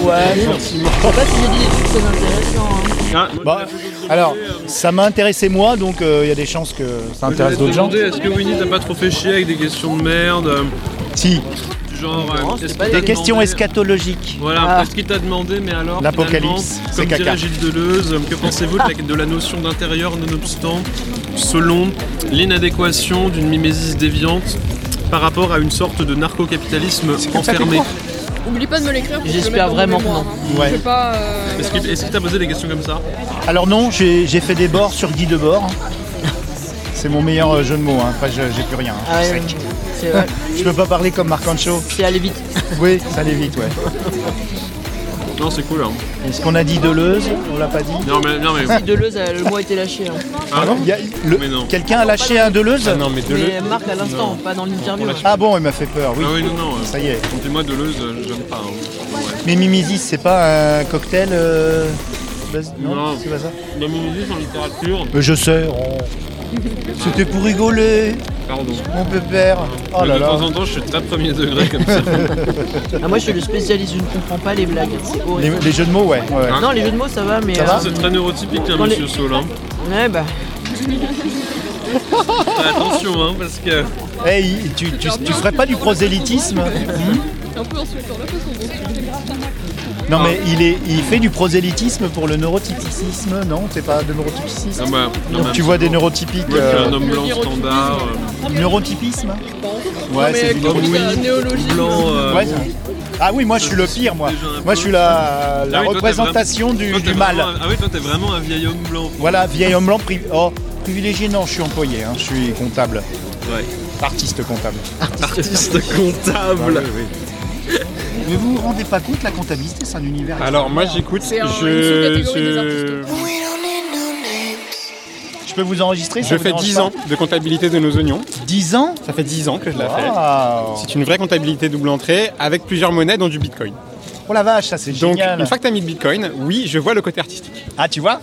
sais pas si j'ai dit des trucs très intéressants. hein. Ah, Bah, alors, ça m'a intéressé moi, donc il y a des chances que ça intéresse d'autres gens. Est-ce que Winnie t'a pas trop fait chier avec des questions de merde euh, Si, Du genre. Non, euh, des questions demandé- eschatologiques. Voilà, Ah. est-ce qu'il t'a demandé, mais alors L'apocalypse, c'est Comme caca. dirait Gilles Deleuze, que pensez-vous de la, de la notion d'intérieur nonobstant, selon l'inadéquation d'une mimésis déviante par rapport à une sorte de narco-capitalisme enfermé Oublie pas de me l'écrire. que J'espère vraiment que non. hein. Ouais. Euh, Est-ce qu'il est-ce qu'il t'a posé des questions comme ça Alors non, j'ai fait des bords sur Guy Debord. C'est mon meilleur euh, jeu de mots, hein. après je- j'ai plus rien. hein. Ah. Je peux pas parler comme Marc Ancho. C'est aller vite. Oui, ça allait vite, ouais. Non, c'est cool. Hein. Est-ce qu'on a dit Deleuze On l'a pas dit Non, mais. Non, mais... Deleuze, euh, le mot a été lâché. hein. Ah, a- le- non. Quelqu'un a lâché un Deleuze Ah non, mais de Mais Marc à l'instant, pas dans l'interview. Ah bon, il m'a fait peur, oui. Ah oui, non, non. euh, Ça y est. Comptez-moi Deleuze, euh, j'aime pas. hein. Mais Mimisis, c'est pas un cocktail euh, Non, Non. c'est pas ça La mimésis en littérature, Mais je sais. oh. C'était pour rigoler, pardon. mon pépère. Oh là de là. temps en temps, je suis très premier degré comme ça. Ah, moi, je suis le spécialiste, je ne comprends pas les blagues. C'est Les, horrible. les jeux de mots, ouais. ouais. Hein Non, les jeux de mots, ça va, mais. Ça va euh, C'est très neurotypique, hein, les- monsieur Solin. Ouais, bah. Attention, hein, parce que. Hey, tu, tu, tu ferais pas du prosélytisme Un peu insultant la façon dont tu Non mais il, est, il fait du prosélytisme pour le neurotypicisme, non C'est pas de neurotypicisme Non, bah, non, Donc mais- tu vois des neurotypiques Moi, je suis euh, un homme blanc standard. euh, Neurotypisme Ouais, mais c'est du oui, néologisme. blanc. euh, Ouais, Ah oui, moi je suis le pire, moi. Déjà un Moi je suis la, la Ah oui, toi, t'es représentation du, toi, t'es du mal. vraiment un- Ah oui, toi, t'es vraiment un vieil homme blanc. Voilà, vieil homme blanc pri- oh, privilégié, non, je suis employé, hein, je suis comptable. Ouais. Artiste comptable. Artiste comptable. Mais vous vous rendez pas compte, la comptabilité, c'est un univers. Alors moi j'écoute, C'est un- une je, je, Je peux vous enregistrer je fais dérange 10 pas ans de comptabilité de nos oignons. 10 ans Ça fait 10 ans que je la fais. Waouh. C'est une vraie comptabilité double entrée avec plusieurs monnaies dont du bitcoin. Oh la vache, ça c'est Donc génial. une fois que tu as mis le bitcoin, oui, je vois le côté artistique. Ah, tu vois?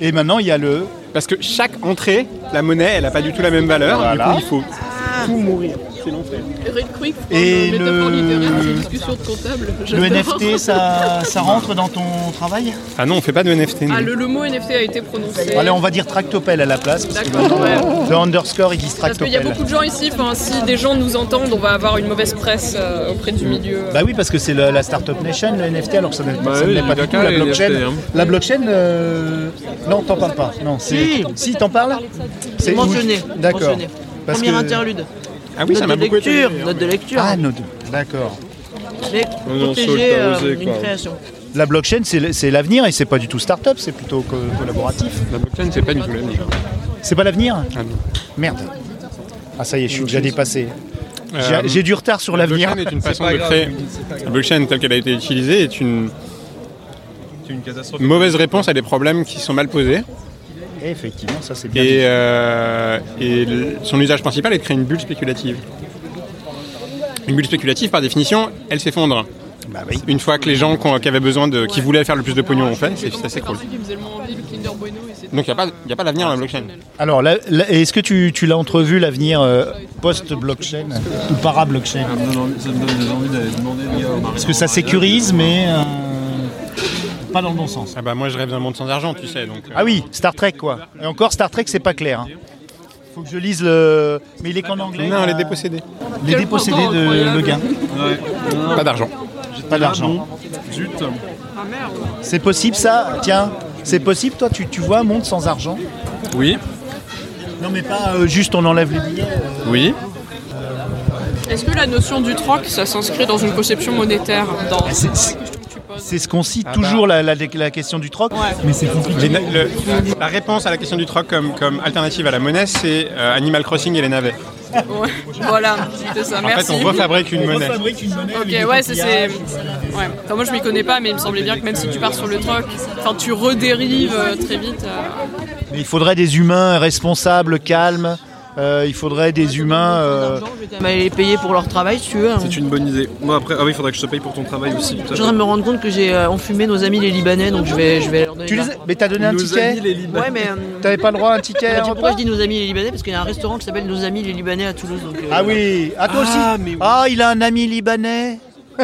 Et maintenant, il y a le. Parce que chaque entrée, la monnaie, elle n'a pas du tout la même valeur. Voilà. Du coup, il faut tout mourir. C'est l'entrée. Red Quick, pour Et le- littéraire discussion de comptable. Le. NFT, ça, ça rentre dans ton travail Ah non, on fait pas de NFT. Ah, le, le mot NFT a été prononcé. Allez, on va dire tractopelle à la place. Parce que le underscore, ils disent Parce qu'il y a tractopelle. beaucoup de gens ici, enfin, si des gens nous entendent, on va avoir une mauvaise presse euh, auprès du milieu. Bah oui, parce que c'est la Startup Nation, le NFT, alors que ça n'est Bah oui, il pas du tout la blockchain. NFT, hein. La blockchain, euh, non, t'en parles pas. Non, c'est- si, t'en parles C'est mentionné. D'accord. Premier que- interlude. Ah oui, ça note m'a beaucoup lecture. étonné. Note de lecture. Ah, non, d'accord. Mais protéger euh, une quoi. création. La blockchain, c'est l'avenir et c'est pas du tout startup, c'est plutôt co- collaboratif. La blockchain, c'est pas du tout l'avenir. C'est pas l'avenir Ah non. Merde. Ah, ça y est, je suis déjà dépassé. J'ai Euh, j'ai du retard sur La l'avenir. blockchain est une façon de créer. La blockchain telle qu'elle a été utilisée est une C'est une catastrophe. mauvaise réponse à des problèmes qui sont mal posés. Et effectivement, ça c'est bien. Et, euh, et le- son usage principal est de créer une bulle spéculative. Une bulle spéculative, par définition, elle s'effondre. Bah oui. Une fois que les gens qui ont- qui avaient besoin de, qui voulaient faire le plus de pognon ont fait, c'est assez cool. Donc il n'y a pas, y a pas d'avenir dans la blockchain. Alors, est-ce que tu, tu l'as entrevu l'avenir euh, post-blockchain ou para-blockchain? Gars au Parce que ça sécurise, mais euh, pas dans le bon sens. Ah bah moi je rêve d'un monde sans argent, tu sais. Donc, euh, Ah oui, Star Trek quoi. Et encore Star Trek, c'est pas clair. hein. Faut que je lise le. Mais il est qu'en anglais. Non, les dépossédés. Les dépossédés de incroyable. Le Gain. Ouais. Pas d'argent. Pas d'argent. Zut. Ah merde C'est possible ça? Tiens, c'est possible toi tu, tu vois un monde sans argent? Oui. Non mais pas euh, juste on enlève les billets. euh. Oui. Est-ce que la notion du troc, ça s'inscrit dans une conception monétaire? Dans... C'est- ce qu'on cite Ah toujours la, la- la question du troc. Ouais. Mais c'est compliqué. Les na- le- la réponse à la question du troc comme, comme alternative à la monnaie, c'est euh, Animal Crossing et les navets. Ouais. Voilà, c'était ça, En merci. fait, on refabrique une monnaie. Ok, ouais, c'est. Ouais. Enfin, moi je m'y connais pas, mais il me semblait bien que même si tu pars sur le troc, enfin tu redérives euh, très vite. euh, Mais il faudrait des humains responsables, calmes. Euh, il faudrait des humains. euh, Je vais quand même aller les payer pour leur travail si tu veux. hein. C'est une bonne idée. Moi après, ah oui, il faudrait que je te paye pour ton travail aussi. Je suis en train de me rendre compte que j'ai euh, enfumé nos amis les Libanais, donc je vais, je vais leur donner. Tu les... as- Mais t'as donné un Nos ticket amis les Libanais. Ouais, mais. euh, T'avais pas le droit à un ticket bah, à tu pourquoi repas je dis nos amis les Libanais Parce qu'il y a un restaurant qui s'appelle Nos amis les Libanais à Toulouse. Donc, euh, Ah oui, ah toi Ah, aussi mais oui. Ah, il a un ami libanais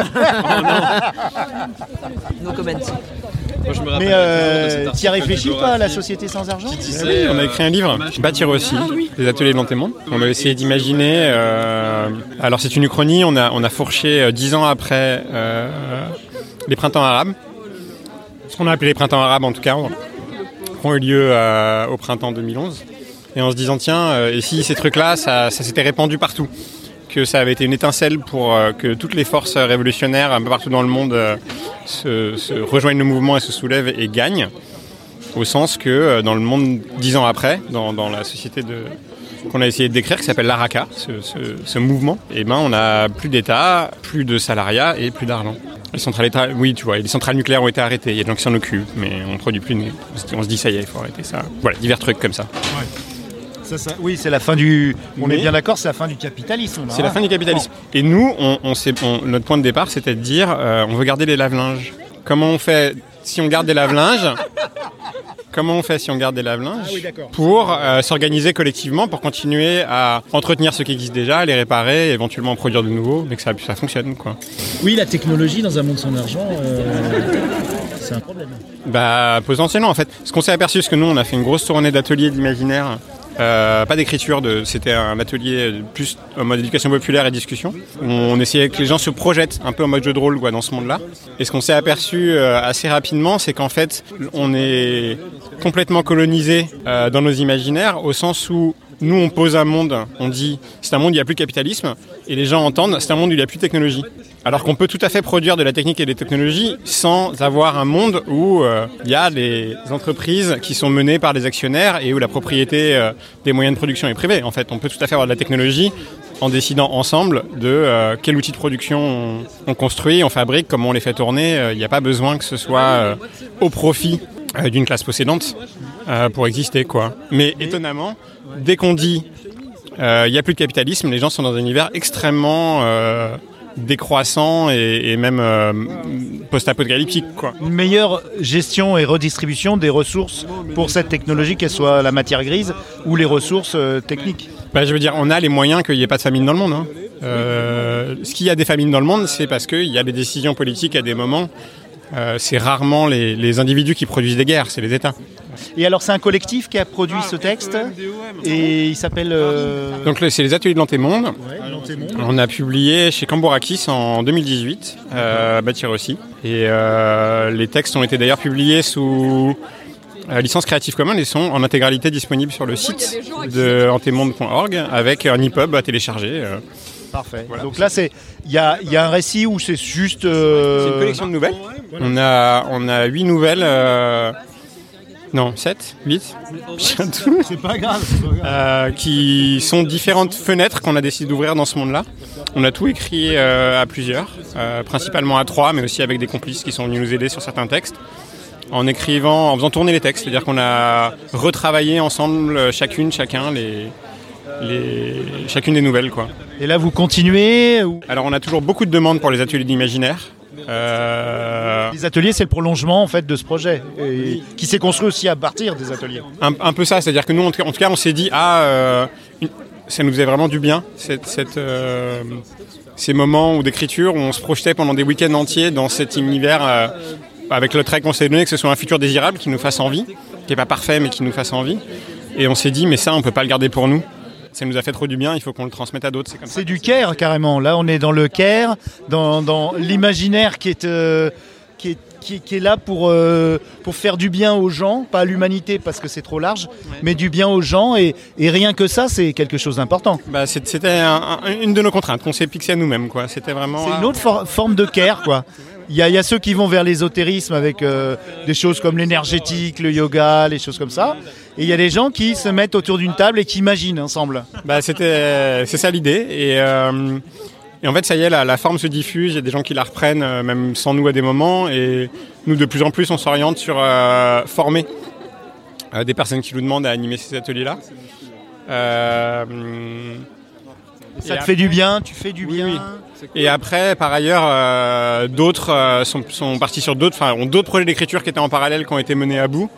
No comment. Moi, je me rappelle Mais euh, t'y as réfléchi pas à la société sans argent qui disait, Oui, on a euh, écrit un livre, Bâtir aussi, des ateliers de l'entément. On a essayé d'imaginer. euh, alors c'est une uchronie, on a, on a fourché euh, dix ans après euh, les printemps arabes. Ce qu'on a appelé les printemps arabes en tout cas, qui ont eu lieu euh, au printemps 2011. Et en se disant, tiens, et si ces trucs-là, ça, ça s'était répandu partout que ça avait été une étincelle pour euh, que toutes les forces révolutionnaires un peu partout dans le monde euh, se, rejoignent le mouvement et se soulèvent et gagnent au sens que euh, dans le monde dix ans après, dans, la société qu'on a essayé de décrire, qui s'appelle l'ARACA, ce, mouvement, et ben on a plus d'État, plus de salariat et plus d'argent. Les centrales, oui, tu vois, les centrales nucléaires ont été arrêtées. Il y a des gens qui s'en occupent, mais on produit plus. on se dit ça y est, il faut arrêter ça. Voilà, divers trucs comme ça. Ça, ça- Oui, c'est la fin du. On Mais- est bien d'accord, c'est la fin du capitalisme. C'est la fin du capitalisme. Et nous, on, on s'est- on- notre point de départ, c'était de dire, euh, on veut garder les lave-linges. Comment on fait si on garde des lave-linges Comment on fait si on garde des lave-linges Ah oui, d'accord. pour euh, s'organiser collectivement, pour continuer à entretenir ce qui existe déjà, les réparer, éventuellement en produire de nouveaux, mais que ça, ça fonctionne, quoi. Oui, la technologie dans un monde sans argent, euh, c'est un problème. Bah potentiellement en fait. Ce qu'on s'est aperçu, c'est que nous on a fait une grosse tournée d'ateliers d'imaginaire, euh, pas d'écriture, de, c'était un atelier plus en mode éducation populaire et discussion. On essayait que les gens se projettent un peu en mode jeu de rôle dans ce monde-là. Et ce qu'on s'est aperçu euh, assez rapidement, c'est qu'en fait on est complètement colonisé euh, dans nos imaginaires au sens où nous on pose un monde, on dit c'est un monde où il n'y a plus de capitalisme, et les gens entendent c'est un monde où il n'y a plus de technologie. Alors qu'on peut tout à fait produire de la technique et des technologies sans avoir un monde où euh, il y a des entreprises qui sont menées par des actionnaires et où la propriété euh, des moyens de production est privée. En fait, on peut tout à fait avoir de la technologie en décidant ensemble de euh, quel outil de production on, on construit, on fabrique, comment on les fait tourner. Il n'y a pas besoin que ce soit au profit euh, d'une classe possédante euh, pour exister, quoi. Mais étonnamment, dès qu'on dit euh, il n'y a plus de capitalisme, les gens sont dans un univers extrêmement décroissant et, et même euh, post-apocalyptique. Une meilleure gestion et redistribution des ressources pour cette technologie, qu'elle soit la matière grise ou les ressources euh, techniques. Bah, je veux dire, on a les moyens qu'il n'y ait pas de famine dans le monde. hein. Euh, ce qu'il y a des famines dans le monde, c'est parce qu'il y a des décisions politiques à des moments. Euh, c'est rarement les, les individus qui produisent des guerres, c'est les États. Et alors, c'est un collectif qui a produit ce texte et il s'appelle. euh, Donc c'est les ateliers de l'antémonde. On a publié chez Cambourakis en 2018, euh, Bâtir aussi. Et euh, les textes ont été d'ailleurs publiés sous licence Creative Commons et sont en intégralité disponibles sur le site de antémonde.org avec un EPUB à télécharger. Parfait. Donc là, c'est il y a, y a un récit où c'est juste. euh, C'est une collection de nouvelles. On a, on a 8 nouvelles. euh, Non, 7, 8 C'est pas grave. euh, qui sont différentes fenêtres qu'on a décidé d'ouvrir dans ce monde-là. On a tout écrit à plusieurs, principalement à trois, mais aussi avec des complices qui sont venus nous aider sur certains textes. En écrivant, en faisant tourner les textes, c'est-à-dire qu'on a retravaillé ensemble, chacune, chacun, les, les, chacune des nouvelles. Quoi. Et là, vous continuez ou- Alors on a toujours beaucoup de demandes pour les ateliers d'imaginaire. Euh, Les ateliers, c'est le prolongement en fait de ce projet, et qui s'est construit aussi à partir des ateliers. un, un peu ça, c'est-à-dire que nous, en tout cas, on s'est dit, ah, euh, une- ça nous faisait vraiment du bien, cette, cette, euh, ces moments d'écriture, où on se projetait pendant des week-ends entiers dans cet univers, avec le trait qu'on s'est donné, que ce soit un futur désirable qui nous fasse envie, qui n'est pas parfait, mais qui nous fasse envie. Et on s'est dit, mais ça, on peut pas le garder pour nous. Ça nous a fait trop du bien, il faut qu'on le transmette à d'autres. C'est du care carrément. Là, on est dans le care, dans, l'imaginaire qui est, euh, qui est qui est, qui est là pour, euh, pour faire du bien aux gens, pas à l'humanité parce que c'est trop large, mais du bien aux gens. Et, et rien que ça, c'est quelque chose d'important. Bah, c'était un- un- une de nos contraintes qu'on s'est fixé à nous-mêmes. quoi. C'était vraiment. C'est une autre for- forme de care, quoi. Il y, a, il y a ceux qui vont vers l'ésotérisme avec euh, des choses comme l'énergétique, le yoga, les choses comme ça. Et il y a des gens qui se mettent autour d'une table et qui imaginent ensemble. Bah, c'était, c'est ça l'idée. Et, euh, et en fait, ça y est, la, la forme se diffuse. Il y a des gens qui la reprennent, euh, même sans nous à des moments. Et nous, de plus en plus, on s'oriente sur euh, former euh, des personnes qui nous demandent à animer ces ateliers-là. Ça te fait du bien, tu fais du Oui, bien. oui. et après, par ailleurs, d'autres sont, sont partis sur d'autres, enfin, ont d'autres projets d'écriture qui étaient en parallèle, qui ont été menés à bout.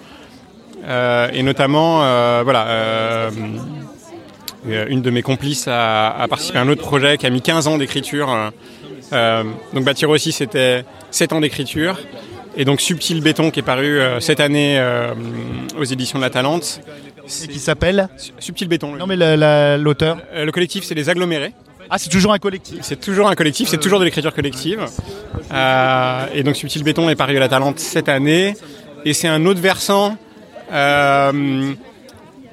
Et notamment, voilà, une de mes complices a, a participé à un autre projet qui a mis 15 ans d'écriture, euh, Euh, donc Bâtir aussi, c'était 7 ans d'écriture. Et donc Subtil Béton qui est paru euh, cette année euh, aux éditions de la Talente. Et qui s'appelle Su- Subtil Béton. Non mais la- la- l'auteur. Euh, le collectif, c'est les agglomérés. Ah, c'est toujours un collectif. C'est toujours un collectif, c'est toujours de l'écriture collective. Euh, et donc Subtil Béton est paru à la Talente cette année. Et c'est un autre versant, euh,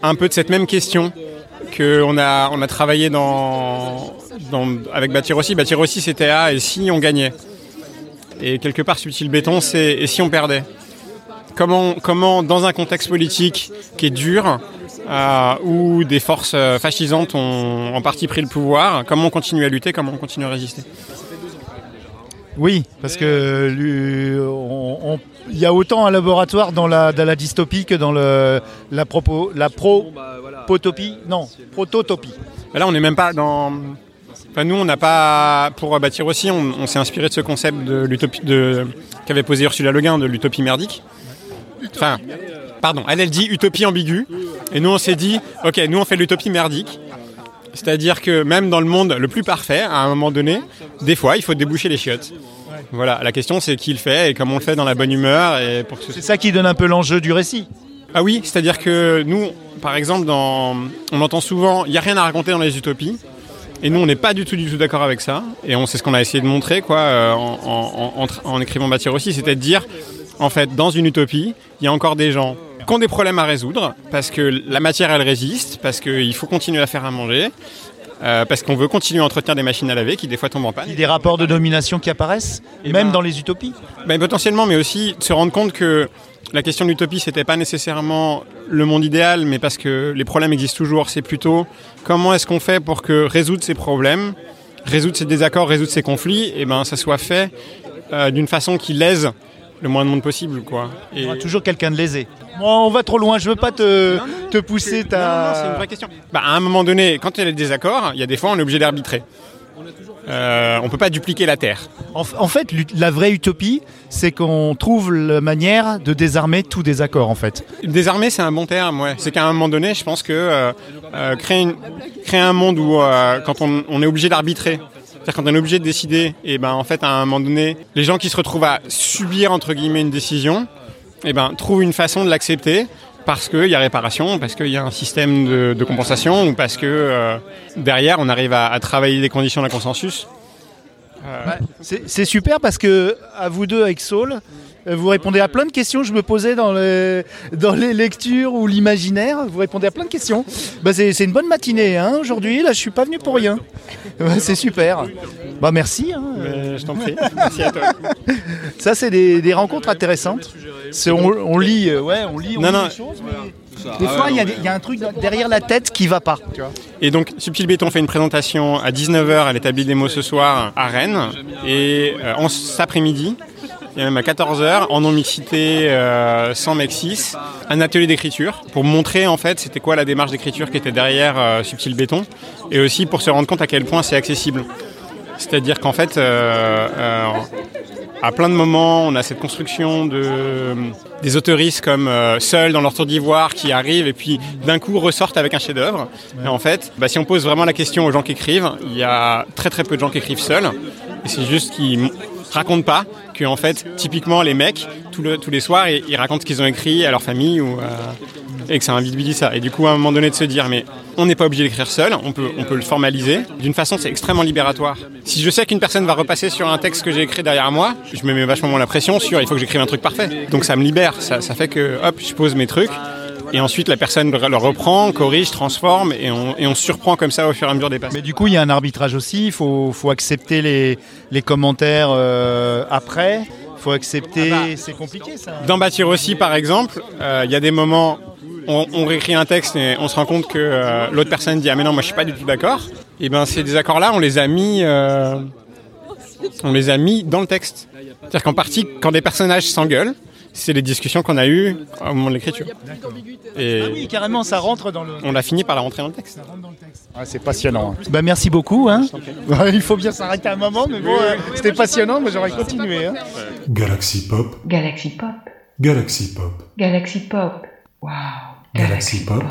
un peu de cette même question a, on a travaillé dans, avec. Bâtir aussi, c'était ah, et si on gagnait. Et quelque part, Subtil Béton, c'est et si on perdait? Comment, comment, dans un contexte politique qui est dur, euh, où des forces euh, fascisantes ont en partie pris le pouvoir, comment on continue à lutter, comment on continue à résister? Oui, parce que on- il y a autant un laboratoire dans la, dans la dystopie que dans le, la, propos, la pro-potopie. Non, prototopie. Là, on n'est même pas dans. Enfin, nous, on n'a pas. Pour bâtir aussi, on, on s'est inspiré de ce concept de l'utopie de qu'avait posé Ursula Le Guin de l'utopie merdique. Enfin, pardon, elle, elle dit utopie ambiguë. Et nous, on s'est dit, ok, nous, on fait l'utopie merdique. C'est-à-dire que même dans le monde le plus parfait, à un moment donné, des fois, il faut déboucher les chiottes. Voilà, la question, c'est qui le fait et comment on le fait dans la bonne humeur et pour que ce C'est ça qui donne un peu l'enjeu du récit. ah oui, c'est-à-dire que nous, par exemple, dans... on entend souvent il n'y a rien à raconter dans les utopies. Et nous, on n'est pas du tout, du tout d'accord avec ça. Et on sait ce qu'on a essayé de montrer quoi, euh, en, en- en tra- en écrivant Bâtir aussi, c'était de dire, en fait, dans une utopie, il y a encore des gens qui ont des problèmes à résoudre, parce que la matière, elle résiste, parce qu'il faut continuer à faire à manger, euh, parce qu'on veut continuer à entretenir des machines à laver qui, des fois, tombent en panne. Il y a des rapports de domination qui apparaissent, Eh même ben- dans les utopies. Ben, potentiellement, mais aussi de se rendre compte que la question de l'utopie, c'était pas nécessairement le monde idéal, mais parce que les problèmes existent toujours. C'est plutôt comment est-ce qu'on fait pour que résoudre ces problèmes, résoudre ces désaccords, résoudre ces conflits, et ben ça soit fait euh, d'une façon qui lèse le moins de monde possible, quoi. Et... Il y aura toujours quelqu'un de lésé. Bon, on va trop loin, je veux pas te, te pousser Non, non, non, c'est une vraie question. Bah, à un moment donné, quand il y a des désaccords, il y a des fois on est obligé d'arbitrer. Euh, on peut pas dupliquer la Terre. En, en fait, la vraie utopie, c'est qu'on trouve la manière de désarmer tout désaccord, en fait. Désarmer, c'est un bon terme, ouais. C'est qu'à un moment donné, je pense que euh, euh, créer, une- créer un monde où, euh, quand on, on est obligé d'arbitrer, c'est-à-dire quand on est obligé de décider, et ben en fait, à un moment donné, les gens qui se retrouvent à subir entre guillemets une décision, et ben trouvent une façon de l'accepter parce qu'il y a réparation, parce qu'il y a un système de, compensation, ou parce que euh, derrière, on arrive à, à travailler des conditions d'un consensus. C'est c'est super parce que, à vous deux avec Saul, euh, vous répondez à plein de questions que je me posais dans les, dans les lectures ou l'imaginaire. Vous répondez à plein de questions. Bah, c'est c'est une bonne matinée hein, aujourd'hui. Là, je suis pas venu pour rien. C'est super. Bah, merci. hein. Mais je t'en prie. Merci à toi. Ça, c'est des, des rencontres intéressantes. On, on lit, euh, ouais, on lit, on Non, lit non. des choses, mais des fois, il y, a y un truc derrière la tête qui va pas. Tu vois. Et donc, Subtil Béton fait une présentation à 19h à l'établi des mots ce soir à Rennes. Et euh, en cet après-midi, et même à 14h, en non-mixité euh, sans Mexis, un atelier d'écriture pour montrer en fait c'était quoi la démarche d'écriture qui était derrière euh, Subtil Béton. Et aussi pour se rendre compte à quel point c'est accessible. C'est-à-dire qu'en fait, euh, euh, à plein de moments, on a cette construction de, des autoristes comme euh, seuls dans leur tour d'ivoire qui arrivent et puis d'un coup ressortent avec un chef-d'œuvre. Et en fait, bah, si on pose vraiment la question aux gens qui écrivent, il y a très très peu de gens qui écrivent seuls. C'est juste qu'ils racontent pas que en fait, typiquement les mecs, tous les soirs, ils, ils racontent ce qu'ils ont écrit à leur famille ou euh, et que c'est un vide ça. Et du coup, à un moment donné, de se dire, mais on n'est pas obligé d'écrire seul, on peut, on peut le formaliser. D'une façon, c'est extrêmement libératoire. Si je sais qu'une personne va repasser sur un texte que j'ai écrit derrière moi, je me mets vachement moins la pression sur il faut que j'écrive un truc parfait. Donc ça me libère, ça, ça fait que, hop, je pose mes trucs. Et ensuite, la personne le reprend, corrige, transforme, et on, et on se surprend comme ça au fur et à mesure des passages. Mais du coup, il y a un arbitrage aussi. Il faut, faut accepter les, les commentaires euh, après. Il faut accepter. Ah bah. C'est compliqué ça. Dans Bâtir aussi, par exemple, euh, il y a des moments, on, on réécrit un texte et on se rend compte que euh, l'autre personne dit ah mais non moi je suis pas du tout d'accord. Et ben ces désaccords-là, on les a mis, euh, on les a mis dans le texte. C'est-à-dire qu'en partie, quand des personnages s'engueulent, c'est les discussions qu'on a eues au moment de l'écriture. Et Ah oui, carrément, ça rentre dans le. on a fini par la rentrer dans le texte. Ah, c'est passionnant. Bah, merci beaucoup. Hein. Il faut bien s'arrêter un moment, mais bon, euh, c'était passionnant. Mais j'aurais continué. Hein. Galaxy Pop, Galaxy Pop. Galaxy Pop, Galaxy Pop. Wow. Galaxy Pop.